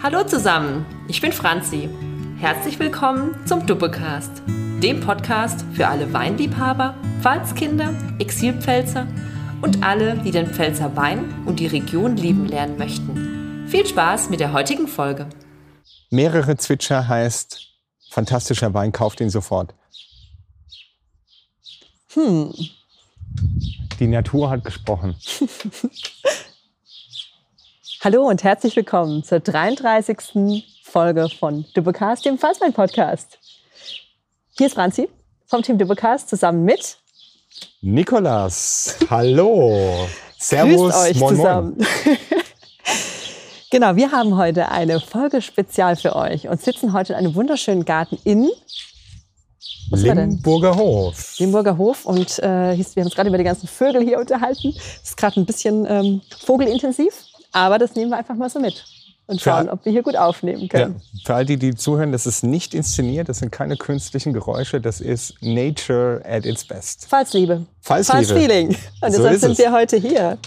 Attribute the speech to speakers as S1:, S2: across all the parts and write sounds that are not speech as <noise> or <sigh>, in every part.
S1: Hallo zusammen, ich bin Franzi. Herzlich willkommen zum Duppecast, dem Podcast für alle Weinliebhaber, Pfalzkinder, Exilpfälzer und alle, die den Pfälzer Wein und die Region lieben lernen möchten. Viel Spaß mit der heutigen Folge.
S2: Mehrere Zwitscher heißt fantastischer Wein, kauft ihn sofort.
S1: Hm.
S2: Die Natur hat gesprochen. <laughs>
S1: Hallo und herzlich willkommen zur 33. Folge von Dubbecast, dem Fassbein Podcast. Hier ist Franzi vom Team Dubbecast zusammen mit
S2: Nikolas. Hallo.
S1: Servus. Grüßt euch moin, zusammen. Moin. <laughs> genau, wir haben heute eine Folge spezial für euch und sitzen heute in einem wunderschönen Garten in
S2: Limburger Hof.
S1: Limburger Hof und äh, wir haben uns gerade über die ganzen Vögel hier unterhalten. Es ist gerade ein bisschen ähm, vogelintensiv. Aber das nehmen wir einfach mal so mit und schauen, für, ob wir hier gut aufnehmen können.
S2: Ja, für all die, die zuhören, das ist nicht inszeniert, das sind keine künstlichen Geräusche, das ist Nature at its best.
S1: Falsliebe.
S2: Falsliebe.
S1: False Feeling. Und so deshalb sind es. wir heute hier.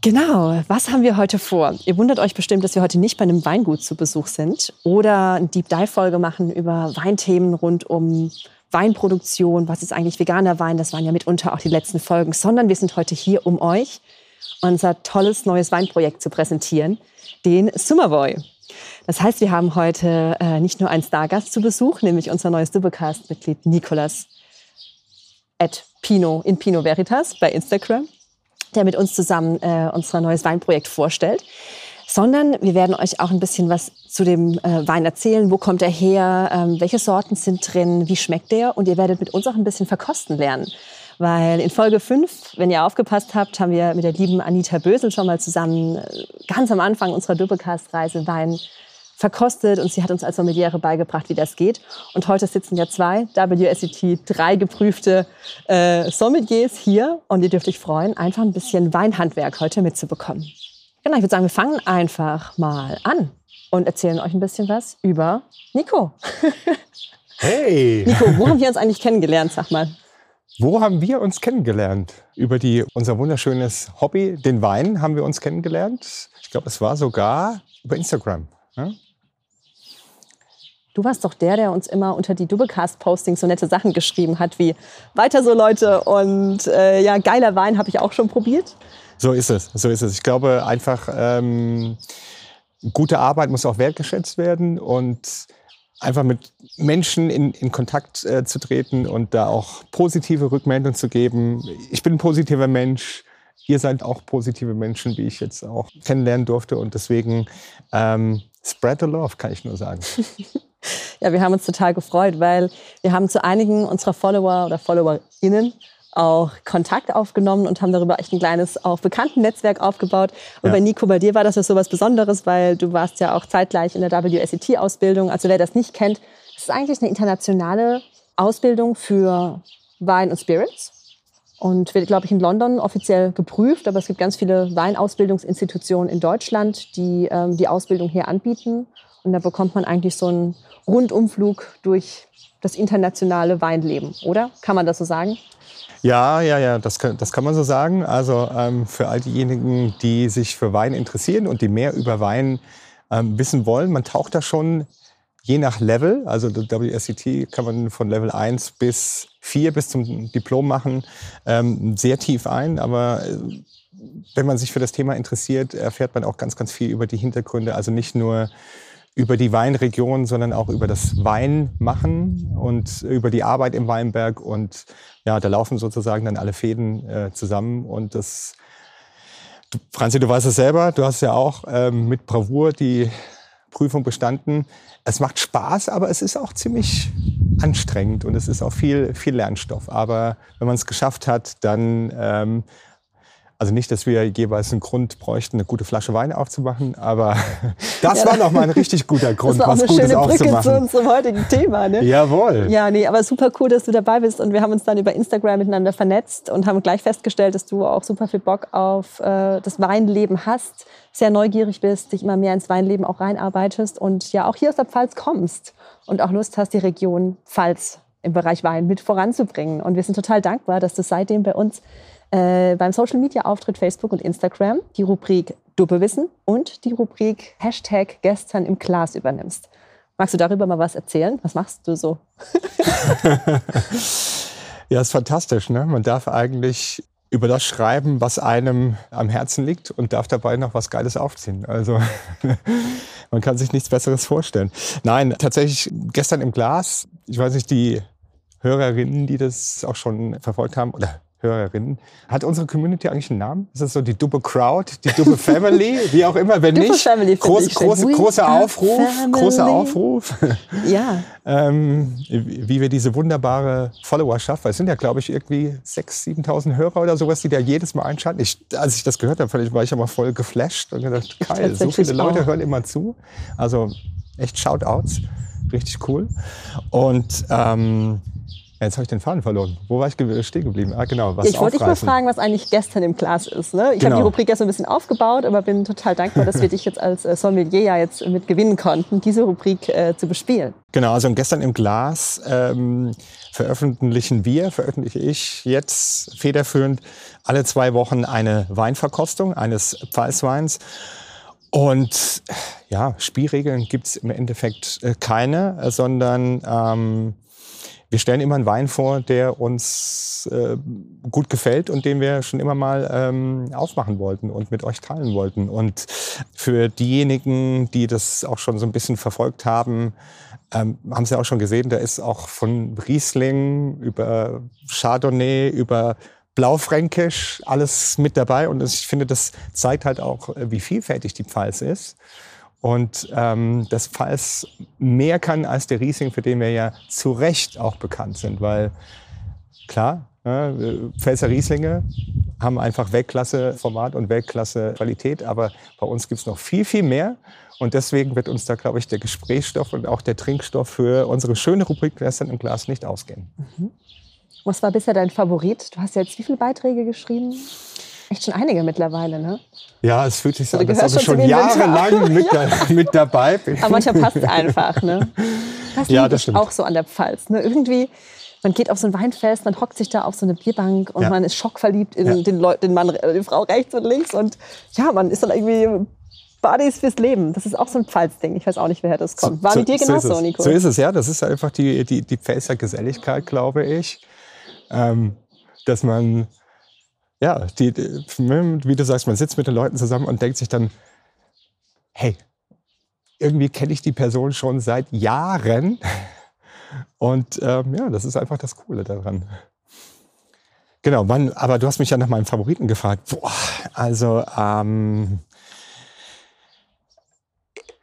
S1: Genau, was haben wir heute vor? Ihr wundert euch bestimmt, dass wir heute nicht bei einem Weingut zu Besuch sind oder eine Deep Dive Folge machen über Weinthemen rund um Weinproduktion, was ist eigentlich veganer Wein, das waren ja mitunter auch die letzten Folgen, sondern wir sind heute hier, um euch unser tolles neues Weinprojekt zu präsentieren, den Summerboy. Das heißt, wir haben heute äh, nicht nur einen Stargast zu Besuch, nämlich unser neues Dubbecast-Mitglied Nicolas at Pino in Pino Veritas bei Instagram, der mit uns zusammen äh, unser neues Weinprojekt vorstellt. Sondern wir werden euch auch ein bisschen was zu dem äh, Wein erzählen. Wo kommt er her? Ähm, welche Sorten sind drin? Wie schmeckt der? Und ihr werdet mit uns auch ein bisschen verkosten lernen. Weil in Folge 5, wenn ihr aufgepasst habt, haben wir mit der lieben Anita Bösel schon mal zusammen äh, ganz am Anfang unserer Doppelcast-Reise Wein verkostet und sie hat uns als Sommeliere beigebracht, wie das geht. Und heute sitzen ja zwei WSET, drei geprüfte äh, Sommeliers hier und ihr dürft euch freuen, einfach ein bisschen Weinhandwerk heute mitzubekommen. Genau, ich würde sagen, wir fangen einfach mal an und erzählen euch ein bisschen was über Nico. <laughs>
S2: Hey!
S1: Nico, wo haben wir uns eigentlich kennengelernt, sag mal?
S2: Wo haben wir uns kennengelernt? Über die, unser wunderschönes Hobby, den Wein, haben wir uns kennengelernt. Ich glaube, es war sogar über Instagram. Ja?
S1: Du warst doch der, der uns immer unter die Doublecast-Postings so nette Sachen geschrieben hat, wie weiter so Leute und äh, ja, geiler Wein habe ich auch schon probiert.
S2: So ist es, so ist es. Ich glaube einfach, ähm, gute Arbeit muss auch wertgeschätzt werden und einfach mit Menschen in, in Kontakt äh, zu treten und da auch positive Rückmeldungen zu geben. Ich bin ein positiver Mensch. Ihr seid auch positive Menschen, wie ich jetzt auch kennenlernen durfte. Und deswegen ähm, spread the love, kann ich nur sagen. <laughs>
S1: ja, wir haben uns total gefreut, weil wir haben zu einigen unserer Follower oder FollowerInnen auch Kontakt aufgenommen und haben darüber echt ein kleines auch bekannten Netzwerk aufgebaut. Und ja. bei Nico, bei dir war das ja so was Besonderes, weil du warst ja auch zeitgleich in der WSET-Ausbildung. Also wer das nicht kennt, das ist eigentlich eine internationale Ausbildung für Wein und Spirits. Und wird, glaube ich, in London offiziell geprüft. Aber es gibt ganz viele Weinausbildungsinstitutionen in Deutschland, die ähm, die Ausbildung hier anbieten. Und da bekommt man eigentlich so einen Rundumflug durch das internationale Weinleben, oder? Kann man das so sagen?
S2: Ja, ja, ja, das kann, das kann man so sagen. Also ähm, für all diejenigen, die sich für Wein interessieren und die mehr über Wein ähm, wissen wollen, man taucht da schon je nach Level, also WSET kann man von Level 1 bis 4 bis zum Diplom machen, ähm, sehr tief ein, aber äh, wenn man sich für das Thema interessiert, erfährt man auch ganz, ganz viel über die Hintergründe, also nicht nur über die Weinregion, sondern auch über das Weinmachen und über die Arbeit im Weinberg. Und ja, da laufen sozusagen dann alle Fäden äh, zusammen. Und das, du, Franzi, du weißt es selber, du hast ja auch ähm, mit Bravour die Prüfung bestanden. Es macht Spaß, aber es ist auch ziemlich anstrengend und es ist auch viel, viel Lernstoff. Aber wenn man es geschafft hat, dann ähm, also nicht, dass wir jeweils einen Grund bräuchten, eine gute Flasche Wein aufzumachen, aber <laughs> das ja, war noch mal ein richtig guter Grund,
S1: das war auch
S2: was
S1: eine
S2: Gutes
S1: schöne
S2: Brücke
S1: zu unserem heutigen Thema. Ne?
S2: Jawohl.
S1: Ja, nee, aber super cool, dass du dabei bist und wir haben uns dann über Instagram miteinander vernetzt und haben gleich festgestellt, dass du auch super viel Bock auf äh, das Weinleben hast, sehr neugierig bist, dich immer mehr ins Weinleben auch reinarbeitest und ja auch hier aus der Pfalz kommst und auch Lust hast, die Region Pfalz im Bereich Wein mit voranzubringen. Und wir sind total dankbar, dass du seitdem bei uns äh, beim Social Media Auftritt Facebook und Instagram die Rubrik Duppewissen und die Rubrik Hashtag gestern im Glas übernimmst. Magst du darüber mal was erzählen? Was machst du so? <laughs>
S2: ja, ist fantastisch. Ne? Man darf eigentlich über das schreiben, was einem am Herzen liegt und darf dabei noch was Geiles aufziehen. Also <laughs> man kann sich nichts Besseres vorstellen. Nein, tatsächlich gestern im Glas, ich weiß nicht, die Hörerinnen, die das auch schon verfolgt haben, oder Hörerinnen. Hat unsere Community eigentlich einen Namen? Ist das so die Dubbe Crowd, die Dubbe Family, wie auch immer, wenn nicht?
S1: Family
S2: groß, groß, großer Aufruf,
S1: Family.
S2: großer Aufruf.
S1: Ja. <laughs>
S2: ähm, wie wir diese wunderbare Followerschaft, weil es sind ja, glaube ich, irgendwie 6.000, 7.000 Hörer oder sowas, die da jedes Mal einschalten. Ich, als ich das gehört habe, war ich immer voll geflasht und gedacht, <laughs> geil, so viele Leute auch. hören immer zu. Also echt Shoutouts, richtig cool. Und ähm, Jetzt habe ich den Faden verloren. Wo war ich stehen geblieben? Ah, genau.
S1: Was ich wollte dich mal fragen, was eigentlich gestern im Glas ist. Ne? Ich genau. habe die Rubrik gestern ein bisschen aufgebaut, aber bin total dankbar, dass wir dich jetzt als äh, Sommelier ja jetzt mit gewinnen konnten, diese Rubrik äh, zu bespielen.
S2: Genau, also gestern im Glas ähm, veröffentlichen wir, veröffentliche ich jetzt federführend alle zwei Wochen eine Weinverkostung eines Pfalzweins. Und ja, Spielregeln gibt es im Endeffekt äh, keine, sondern ähm, wir stellen immer einen Wein vor, der uns äh, gut gefällt und den wir schon immer mal ähm, aufmachen wollten und mit euch teilen wollten. Und für diejenigen, die das auch schon so ein bisschen verfolgt haben, ähm, haben Sie auch schon gesehen, da ist auch von Riesling über Chardonnay, über Blaufränkisch alles mit dabei. Und ich finde, das zeigt halt auch, wie vielfältig die Pfalz ist. Und ähm, das Pfalz mehr kann als der Riesling, für den wir ja zu Recht auch bekannt sind. Weil klar, ne, Pfälzer Rieslinge haben einfach Weltklasse-Format und Weltklasse-Qualität. Aber bei uns gibt's noch viel, viel mehr. Und deswegen wird uns da, glaube ich, der Gesprächsstoff und auch der Trinkstoff für unsere schöne Rubrik Gläsern im Glas nicht ausgehen. Mhm.
S1: Was war bisher dein Favorit? Du hast jetzt wie viele Beiträge geschrieben? Echt schon einige mittlerweile, ne?
S2: Ja, es fühlt sich so an, als ob ich schon jahrelang <laughs> mit, ja. da, mit, dabei bin.
S1: Aber manchmal passt es einfach, ne? <laughs> Das ja, das stimmt. auch so an der Pfalz. Ne? Irgendwie, man geht auf so ein Weinfest, man hockt sich da auf so eine Bierbank und ja. man ist schockverliebt in ja. den, Leut, den Mann, äh, die Frau rechts und links und ja, man ist dann irgendwie Buddies fürs Leben. Das ist auch so ein Pfalzding. Ich weiß auch nicht, woher das kommt. War so, mit dir genauso,
S2: so
S1: Nico?
S2: So ist es, ja. Das ist einfach die, die, die Pfälzer Geselligkeit, glaube ich. Ähm, dass man ja, die, wie du sagst, man sitzt mit den Leuten zusammen und denkt sich dann, hey, irgendwie kenne ich die Person schon seit Jahren. Und ähm, ja, das ist einfach das Coole daran. Genau, man, aber du hast mich ja nach meinem Favoriten gefragt. Boah, also ähm,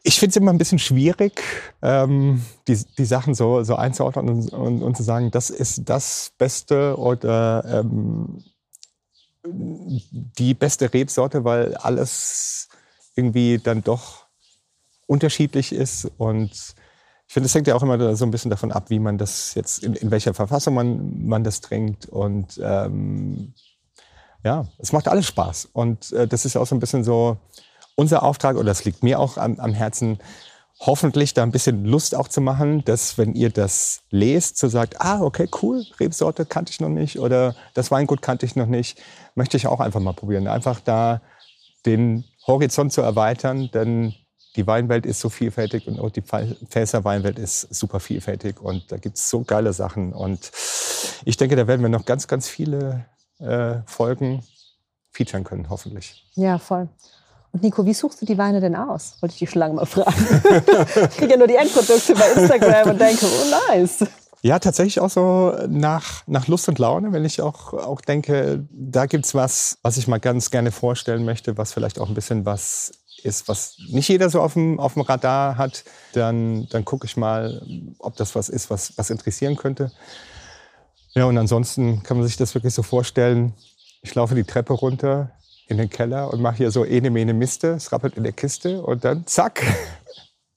S2: ich finde es immer ein bisschen schwierig, ähm, die, die Sachen so, so einzuordnen und, und, und, zu sagen, das ist das Beste oder ähm, die beste Rebsorte, weil alles irgendwie dann doch unterschiedlich ist. Und ich finde, es hängt ja auch immer so ein bisschen davon ab, wie man das jetzt, in, in welcher Verfassung man, man das trinkt. Und ähm, ja, es macht alles Spaß. Und äh, das ist auch so ein bisschen so unser Auftrag, oder das liegt mir auch am, am Herzen, hoffentlich da ein bisschen Lust auch zu machen, dass wenn ihr das lest, so sagt, ah, okay, cool, Rebsorte kannte ich noch nicht oder das Weingut kannte ich noch nicht, möchte ich auch einfach mal probieren. Einfach da den Horizont zu erweitern, denn die Weinwelt ist so vielfältig und auch die Pfälzer Weinwelt ist super vielfältig und da gibt es so geile Sachen und ich denke, da werden wir noch ganz, ganz viele äh, Folgen featuren können, hoffentlich.
S1: Ja, voll. Und Nico, wie suchst du die Weine denn aus? Wollte ich dich schon lange mal fragen. ich kriege ja nur die Endprodukte bei Instagram und denke, oh nice.
S2: Ja, tatsächlich auch so nach, nach Lust und Laune, wenn ich auch, auch denke, da gibt's was, was ich mal ganz gerne vorstellen möchte, was vielleicht auch ein bisschen was ist, was nicht jeder so auf dem, auf dem Radar hat, dann, dann gucke ich mal, ob das was ist, was, was interessieren könnte. Ja, und ansonsten kann man sich das wirklich so vorstellen, ich laufe die Treppe runter, in den Keller und mache hier so ene mene Miste, es rappelt in der Kiste und dann zack.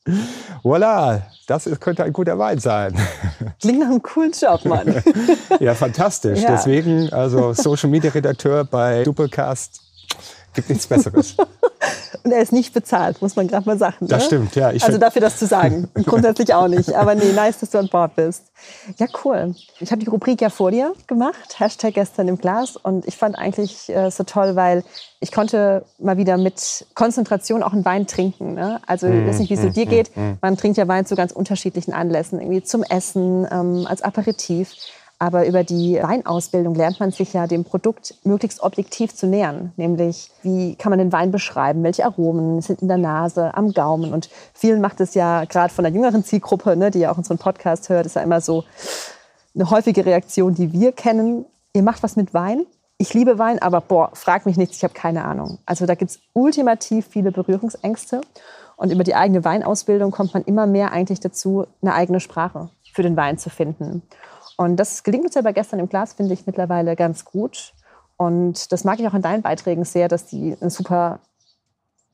S2: <laughs> Voila, das ist, könnte ein guter Wein sein. <laughs>
S1: Klingt nach einem coolen Job, Mann. <laughs>
S2: ja, fantastisch. Ja. Deswegen, also Social Media Redakteur bei Doppelcast gibt nichts Besseres.
S1: Und er ist nicht bezahlt, muss man gerade mal sagen. Ne?
S2: Das stimmt, ja.
S1: also dafür das zu sagen. <laughs> Grundsätzlich auch nicht. Aber nee, nice, dass du an Bord bist. Ja, cool. Ich habe die Rubrik ja vor dir gemacht, Hashtag gestern im Glas. Und ich fand eigentlich äh, so toll, weil ich konnte mal wieder mit Konzentration auch einen Wein trinken. Ne? Also ich weiß nicht, wie es so mm, dir mm, geht. Mm. Man trinkt ja Wein zu ganz unterschiedlichen Anlässen. Irgendwie zum Essen, ähm, als Aperitif. Aber über die Weinausbildung lernt man sich ja dem Produkt möglichst objektiv zu nähern. Nämlich, wie kann man den Wein beschreiben? Welche Aromen sind in der Nase, am Gaumen? Und vielen macht es ja gerade von der jüngeren Zielgruppe, ne, die ja auch unseren Podcast hört, ist ja immer so eine häufige Reaktion, die wir kennen. Ihr macht was mit Wein. Ich liebe Wein, aber boah, frag mich nichts, ich habe keine Ahnung. Also da gibt es ultimativ viele Berührungsängste. Und über die eigene Weinausbildung kommt man immer mehr eigentlich dazu, eine eigene Sprache für den Wein zu finden. Und das gelingt uns ja bei gestern im Glas, finde ich mittlerweile ganz gut. Und das mag ich auch in deinen Beiträgen sehr, dass die eine super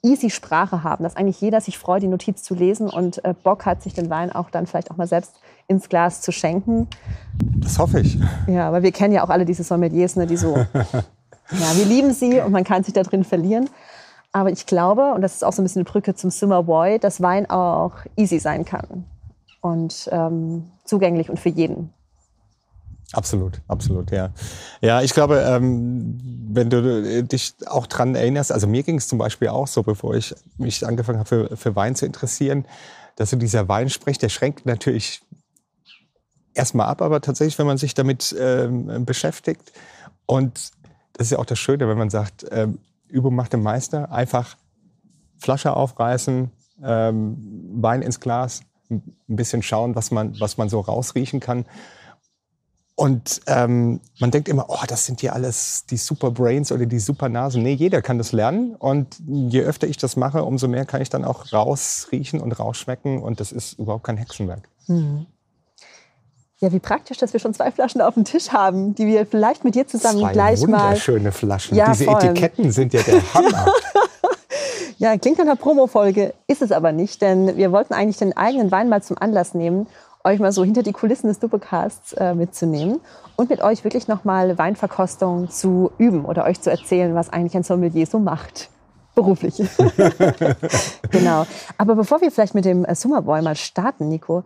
S1: easy Sprache haben, dass eigentlich jeder sich freut, die Notiz zu lesen und äh, Bock hat, sich den Wein auch dann vielleicht auch mal selbst ins Glas zu schenken.
S2: Das hoffe ich.
S1: Ja, aber wir kennen ja auch alle diese Sommeliers, ne, die so, <laughs> ja, wir lieben sie und man kann sich da drin verlieren. Aber ich glaube, und das ist auch so ein bisschen eine Brücke zum Summer Boy, dass Wein auch easy sein kann und ähm, zugänglich und für jeden.
S2: Absolut, absolut, ja. Ja, ich glaube, ähm, wenn du dich auch dran erinnerst, also mir ging es zum Beispiel auch so, bevor ich mich angefangen habe, für, für Wein zu interessieren, dass so dieser Wein spricht, der schränkt natürlich erstmal ab, aber tatsächlich, wenn man sich damit ähm, beschäftigt und das ist ja auch das Schöne, wenn man sagt, ähm, Übung macht den Meister, einfach Flasche aufreißen, ähm, Wein ins Glas, ein bisschen schauen, was man, was man so rausriechen kann und ähm, man denkt immer, oh, das sind ja alles die Super Brains oder die Super Nasen. Nee, jeder kann das lernen. Und je öfter ich das mache, umso mehr kann ich dann auch rausriechen und rausschmecken. Und das ist überhaupt kein Hexenwerk. Mhm.
S1: Ja, wie praktisch, dass wir schon zwei Flaschen auf dem Tisch haben, die wir vielleicht mit dir zusammen zwei gleich mal.
S2: Wunderschöne Flaschen. Ja, Diese voll. Etiketten sind ja der Hammer. <laughs>
S1: ja, klingt nach einer Promo-Folge, ist es aber nicht, denn wir wollten eigentlich den eigenen Wein mal zum Anlass nehmen euch mal so hinter die Kulissen des Doppelcasts äh, mitzunehmen und mit euch wirklich nochmal Weinverkostung zu üben oder euch zu erzählen, was eigentlich ein Sommelier so macht. Beruflich. <laughs> genau. Aber bevor wir vielleicht mit dem äh, Summerboy mal starten, Nico,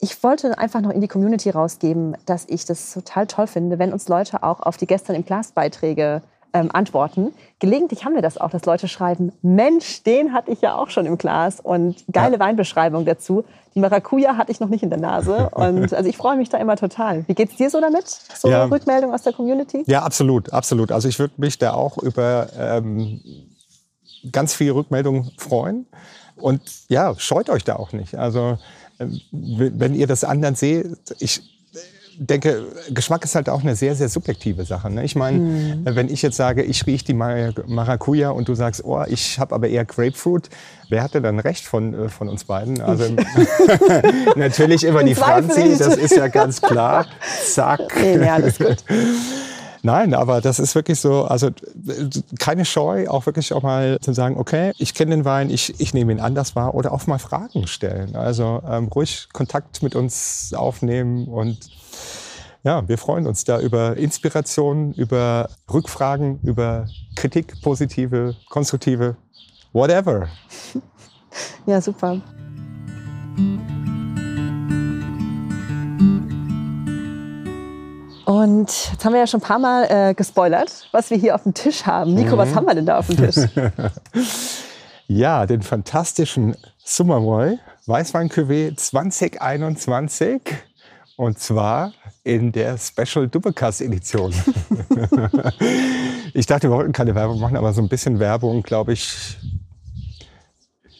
S1: ich wollte einfach noch in die Community rausgeben, dass ich das total toll finde, wenn uns Leute auch auf die gestern im Glas Beiträge ähm, antworten. Gelegentlich haben wir das auch, dass Leute schreiben, Mensch, den hatte ich ja auch schon im Glas und geile ja. Weinbeschreibung dazu. Die Maracuja hatte ich noch nicht in der Nase <laughs> und also ich freue mich da immer total. Wie geht's dir so damit? So ja. Rückmeldung aus der Community?
S2: Ja, absolut, absolut. Also ich würde mich da auch über ähm, ganz viel Rückmeldung freuen und ja, scheut euch da auch nicht. Also äh, wenn ihr das anderen seht, ich denke, Geschmack ist halt auch eine sehr, sehr subjektive Sache. Ne? Ich meine, mhm. wenn ich jetzt sage, ich rieche die Maracuja und du sagst, oh, ich habe aber eher Grapefruit, wer hatte dann recht von, äh, von uns beiden? Also <laughs> natürlich immer die Franzi, das ist ja ganz klar. Zack. Nee, nee, alles gut. <laughs> Nein, aber das ist wirklich so, also keine Scheu, auch wirklich auch mal zu sagen, okay, ich kenne den Wein, ich, ich nehme ihn anders wahr oder auch mal Fragen stellen. Also ähm, ruhig Kontakt mit uns aufnehmen und ja, wir freuen uns da über Inspiration, über Rückfragen, über Kritik, positive, konstruktive, whatever. <laughs>
S1: Ja, super. Und jetzt haben wir ja schon ein paar Mal äh, gespoilert, was wir hier auf dem Tisch haben. Nico, mhm. was haben wir denn da auf dem Tisch? <laughs>
S2: ja, den fantastischen Summerboy Weißwein Cuvée 2021. Und zwar in der Special Dubbecast Edition. <laughs> <laughs> ich dachte, wir wollten keine Werbung machen, aber so ein bisschen Werbung, glaube ich,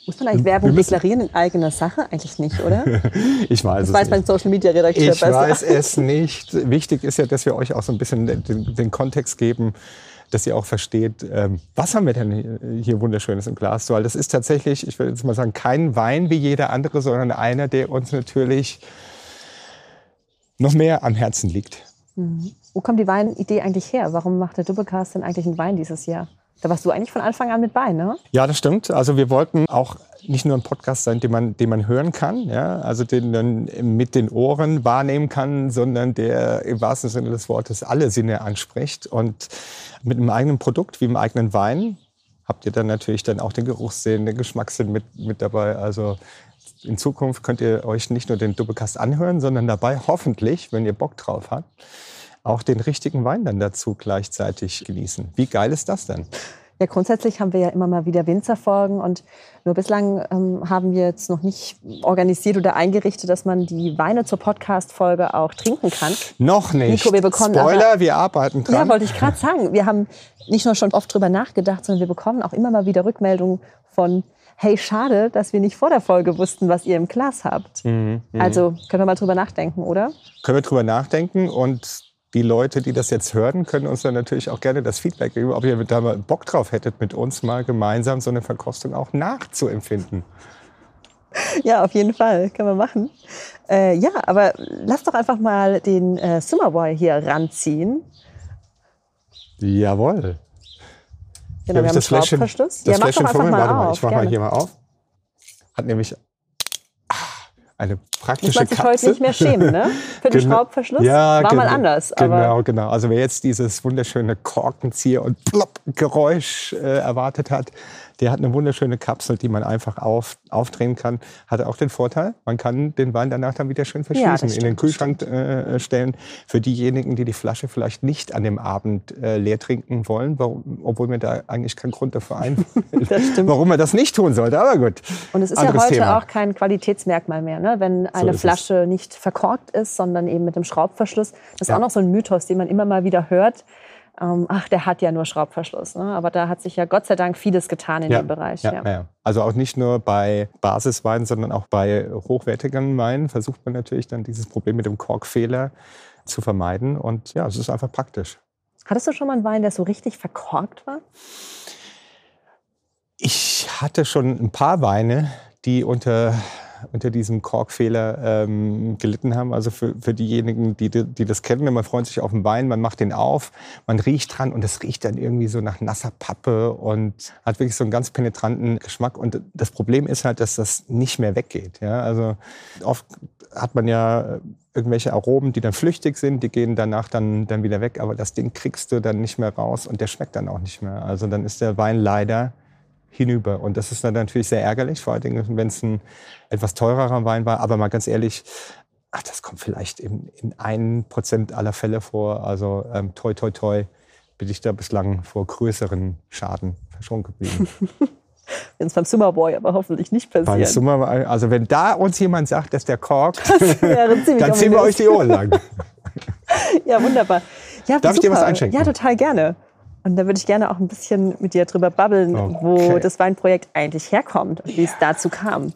S1: muss man eigentlich Werbung deklarieren in eigener Sache? Eigentlich nicht, oder? <laughs>
S2: ich weiß das
S1: es weiß mein Social Media Redakteur
S2: Ich besser. weiß es <laughs> nicht. Wichtig ist ja, dass wir euch auch so ein bisschen den, den Kontext geben, dass ihr auch versteht, ähm, was haben wir denn hier Wunderschönes im Glas? Weil das ist tatsächlich, ich würde jetzt mal sagen, kein Wein wie jeder andere, sondern einer, der uns natürlich noch mehr am Herzen liegt.
S1: Mhm. Wo kommt die Weinidee eigentlich her? Warum macht der Doublecast denn eigentlich einen Wein dieses Jahr? Da warst du eigentlich von Anfang an mit bei, ne?
S2: Ja, das stimmt. Also wir wollten auch nicht nur ein Podcast sein, den man, den man hören kann, ja, also den man mit den Ohren wahrnehmen kann, sondern der im wahrsten Sinne des Wortes alle Sinne anspricht. Und mit einem eigenen Produkt wie einem eigenen Wein habt ihr dann natürlich dann auch den Geruchssinn, den Geschmackssinn mit, mit dabei. Also in Zukunft könnt ihr euch nicht nur den Doppelcast anhören, sondern dabei hoffentlich, wenn ihr Bock drauf habt, auch den richtigen Wein dann dazu gleichzeitig genießen. Wie geil ist das denn?
S1: Ja, grundsätzlich haben wir ja immer mal wieder Winzerfolgen und nur bislang ähm, haben wir jetzt noch nicht organisiert oder eingerichtet, dass man die Weine zur Podcast-Folge auch trinken kann.
S2: Noch nicht.
S1: Nico, wir bekommen
S2: Spoiler,
S1: aber,
S2: wir arbeiten dran.
S1: Ja, wollte ich gerade sagen. Wir haben nicht nur schon oft drüber nachgedacht, sondern wir bekommen auch immer mal wieder Rückmeldungen von hey, schade, dass wir nicht vor der Folge wussten, was ihr im Glas habt. Mhm, mh. Also können wir mal drüber nachdenken, oder?
S2: Können wir drüber nachdenken und die Leute, die das jetzt hören, können uns dann natürlich auch gerne das Feedback geben, ob ihr da mal Bock drauf hättet, mit uns mal gemeinsam so eine Verkostung auch nachzuempfinden.
S1: Ja, auf jeden Fall, können wir machen. Äh, ja, aber lass doch einfach mal den äh, Summerboy hier ranziehen.
S2: Jawohl.
S1: Genau, wir haben das Schraubverschluss.
S2: Das ja, Fläschchen mir, warte mal, ich mach gerne. mal hier mal auf. Hat nämlich eine praktische Muss man sich
S1: heute nicht mehr schämen, ne? Für den genau. Schraubverschluss
S2: ja,
S1: war genau, mal anders.
S2: genau, genau. Also wer jetzt dieses wunderschöne Korkenzieher- und Plopp-Geräusch äh, erwartet hat, der hat eine wunderschöne Kapsel, die man einfach auf, aufdrehen kann. Hat auch den Vorteil, man kann den Wein danach dann wieder schön verschließen, ja, in den Kühlschrank äh, stellen. Für diejenigen, die die Flasche vielleicht nicht an dem Abend äh, leer trinken wollen, warum, obwohl mir da eigentlich kein Grund dafür einfällt, <laughs> warum man das nicht tun sollte. Aber gut.
S1: Und es ist ja heute Thema. auch kein Qualitätsmerkmal mehr, ne? wenn eine so Flasche es. nicht verkorkt ist, sondern eben mit dem Schraubverschluss. Das ist ja. auch noch so ein Mythos, den man immer mal wieder hört ähm, ach, der hat ja nur Schraubverschluss. Ne? Aber da hat sich ja Gott sei Dank vieles getan in
S2: ja,
S1: dem Bereich.
S2: Ja, ja. Also auch nicht nur bei Basisweinen, sondern auch bei hochwertigen Weinen versucht man natürlich dann dieses Problem mit dem Korkfehler zu vermeiden. Und ja, es ist einfach praktisch.
S1: Hattest du schon mal einen Wein, der so richtig verkorkt war?
S2: Ich hatte schon ein paar Weine, die unter unter diesem Korkfehler ähm, gelitten haben. Also für, für diejenigen, die, die das kennen, man freut sich auf den Wein, man macht den auf, man riecht dran und es riecht dann irgendwie so nach nasser Pappe und hat wirklich so einen ganz penetranten Geschmack. Und das Problem ist halt, dass das nicht mehr weggeht. Ja? Also oft hat man ja irgendwelche Aromen, die dann flüchtig sind, die gehen danach dann, dann wieder weg, aber das Ding kriegst du dann nicht mehr raus und der schmeckt dann auch nicht mehr. Also dann ist der Wein leider hinüber. Und das ist dann natürlich sehr ärgerlich, vor allem wenn es ein etwas teurerer Wein war. Aber mal ganz ehrlich, ach, das kommt vielleicht in, in ein Prozent aller Fälle vor. Also ähm, toi, toi, toi, bin ich da bislang vor größeren Schaden verschont geblieben. <laughs>
S1: wenn es beim Summerboy aber hoffentlich nicht passiert.
S2: Summer, also wenn da uns jemand sagt, dass der korkt, <laughs> dann ziehen wir euch die Ohren lang. <laughs>
S1: ja, wunderbar. Ja,
S2: Darf super. ich dir was einschenken?
S1: Ja, total gerne. Und da würde ich gerne auch ein bisschen mit dir drüber babbeln, okay. wo das Weinprojekt eigentlich herkommt und wie es dazu kam.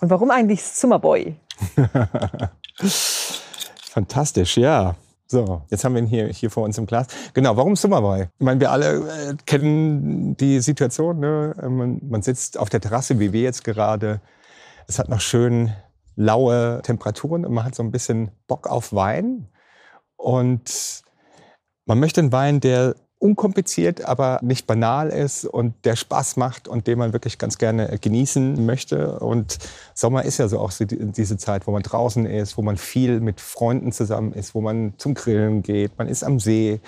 S1: Und warum eigentlich Summerboy? <laughs>
S2: Fantastisch, ja. So, jetzt haben wir ihn hier, hier vor uns im Glas. Genau, warum Summerboy? Ich meine, wir alle äh, kennen die Situation. Ne? Man, man sitzt auf der Terrasse, wie wir jetzt gerade. Es hat noch schön laue Temperaturen und man hat so ein bisschen Bock auf Wein. Und man möchte einen Wein, der unkompliziert, aber nicht banal ist und der Spaß macht und den man wirklich ganz gerne genießen möchte. Und Sommer ist ja so auch diese Zeit, wo man draußen ist, wo man viel mit Freunden zusammen ist, wo man zum Grillen geht, man ist am See.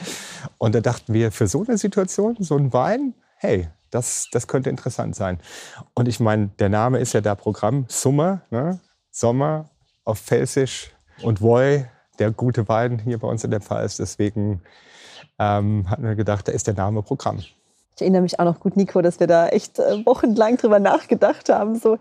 S2: Und da dachten wir, für so eine Situation, so ein Wein, hey, das, das könnte interessant sein. Und ich meine, der Name ist ja da Programm, Summer, ne? Sommer auf Felsisch und Woi, der gute Wein hier bei uns in der Pfalz. Deswegen ähm, hatten wir gedacht, da ist der Name Programm.
S1: Ich erinnere mich auch noch gut, Nico, dass wir da echt äh, wochenlang drüber nachgedacht haben. So,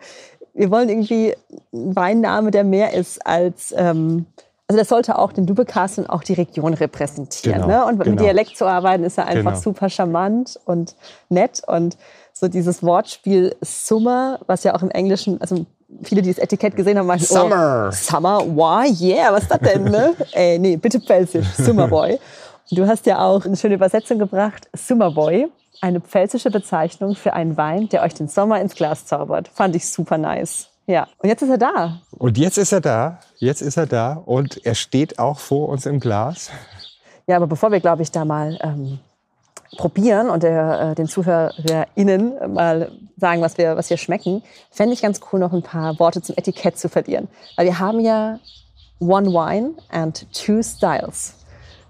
S1: wir wollen irgendwie einen Weinname, der mehr ist als. Ähm, also das sollte auch den Dubecast und auch die Region repräsentieren. Genau, ne? Und genau. mit Dialekt zu arbeiten ist ja einfach genau. super charmant und nett. Und so dieses Wortspiel Summer, was ja auch im Englischen, also viele, die das Etikett gesehen haben, meinen,
S2: Summer.
S1: Oh, Summer, why, yeah, was ist das denn? Ne? <laughs> Ey, nee, bitte Pfälzisch, Summerboy. Du hast ja auch eine schöne Übersetzung gebracht, Summerboy, eine pfälzische Bezeichnung für einen Wein, der euch den Sommer ins Glas zaubert. Fand ich super nice. Ja, und jetzt ist er da.
S2: Und jetzt ist er da. Jetzt ist er da und er steht auch vor uns im Glas.
S1: Ja, aber bevor wir, glaube ich, da mal ähm, probieren und der, äh, den ZuhörerInnen mal sagen, was wir, was wir schmecken, fände ich ganz cool, noch ein paar Worte zum Etikett zu verlieren. Weil wir haben ja One Wine and Two Styles.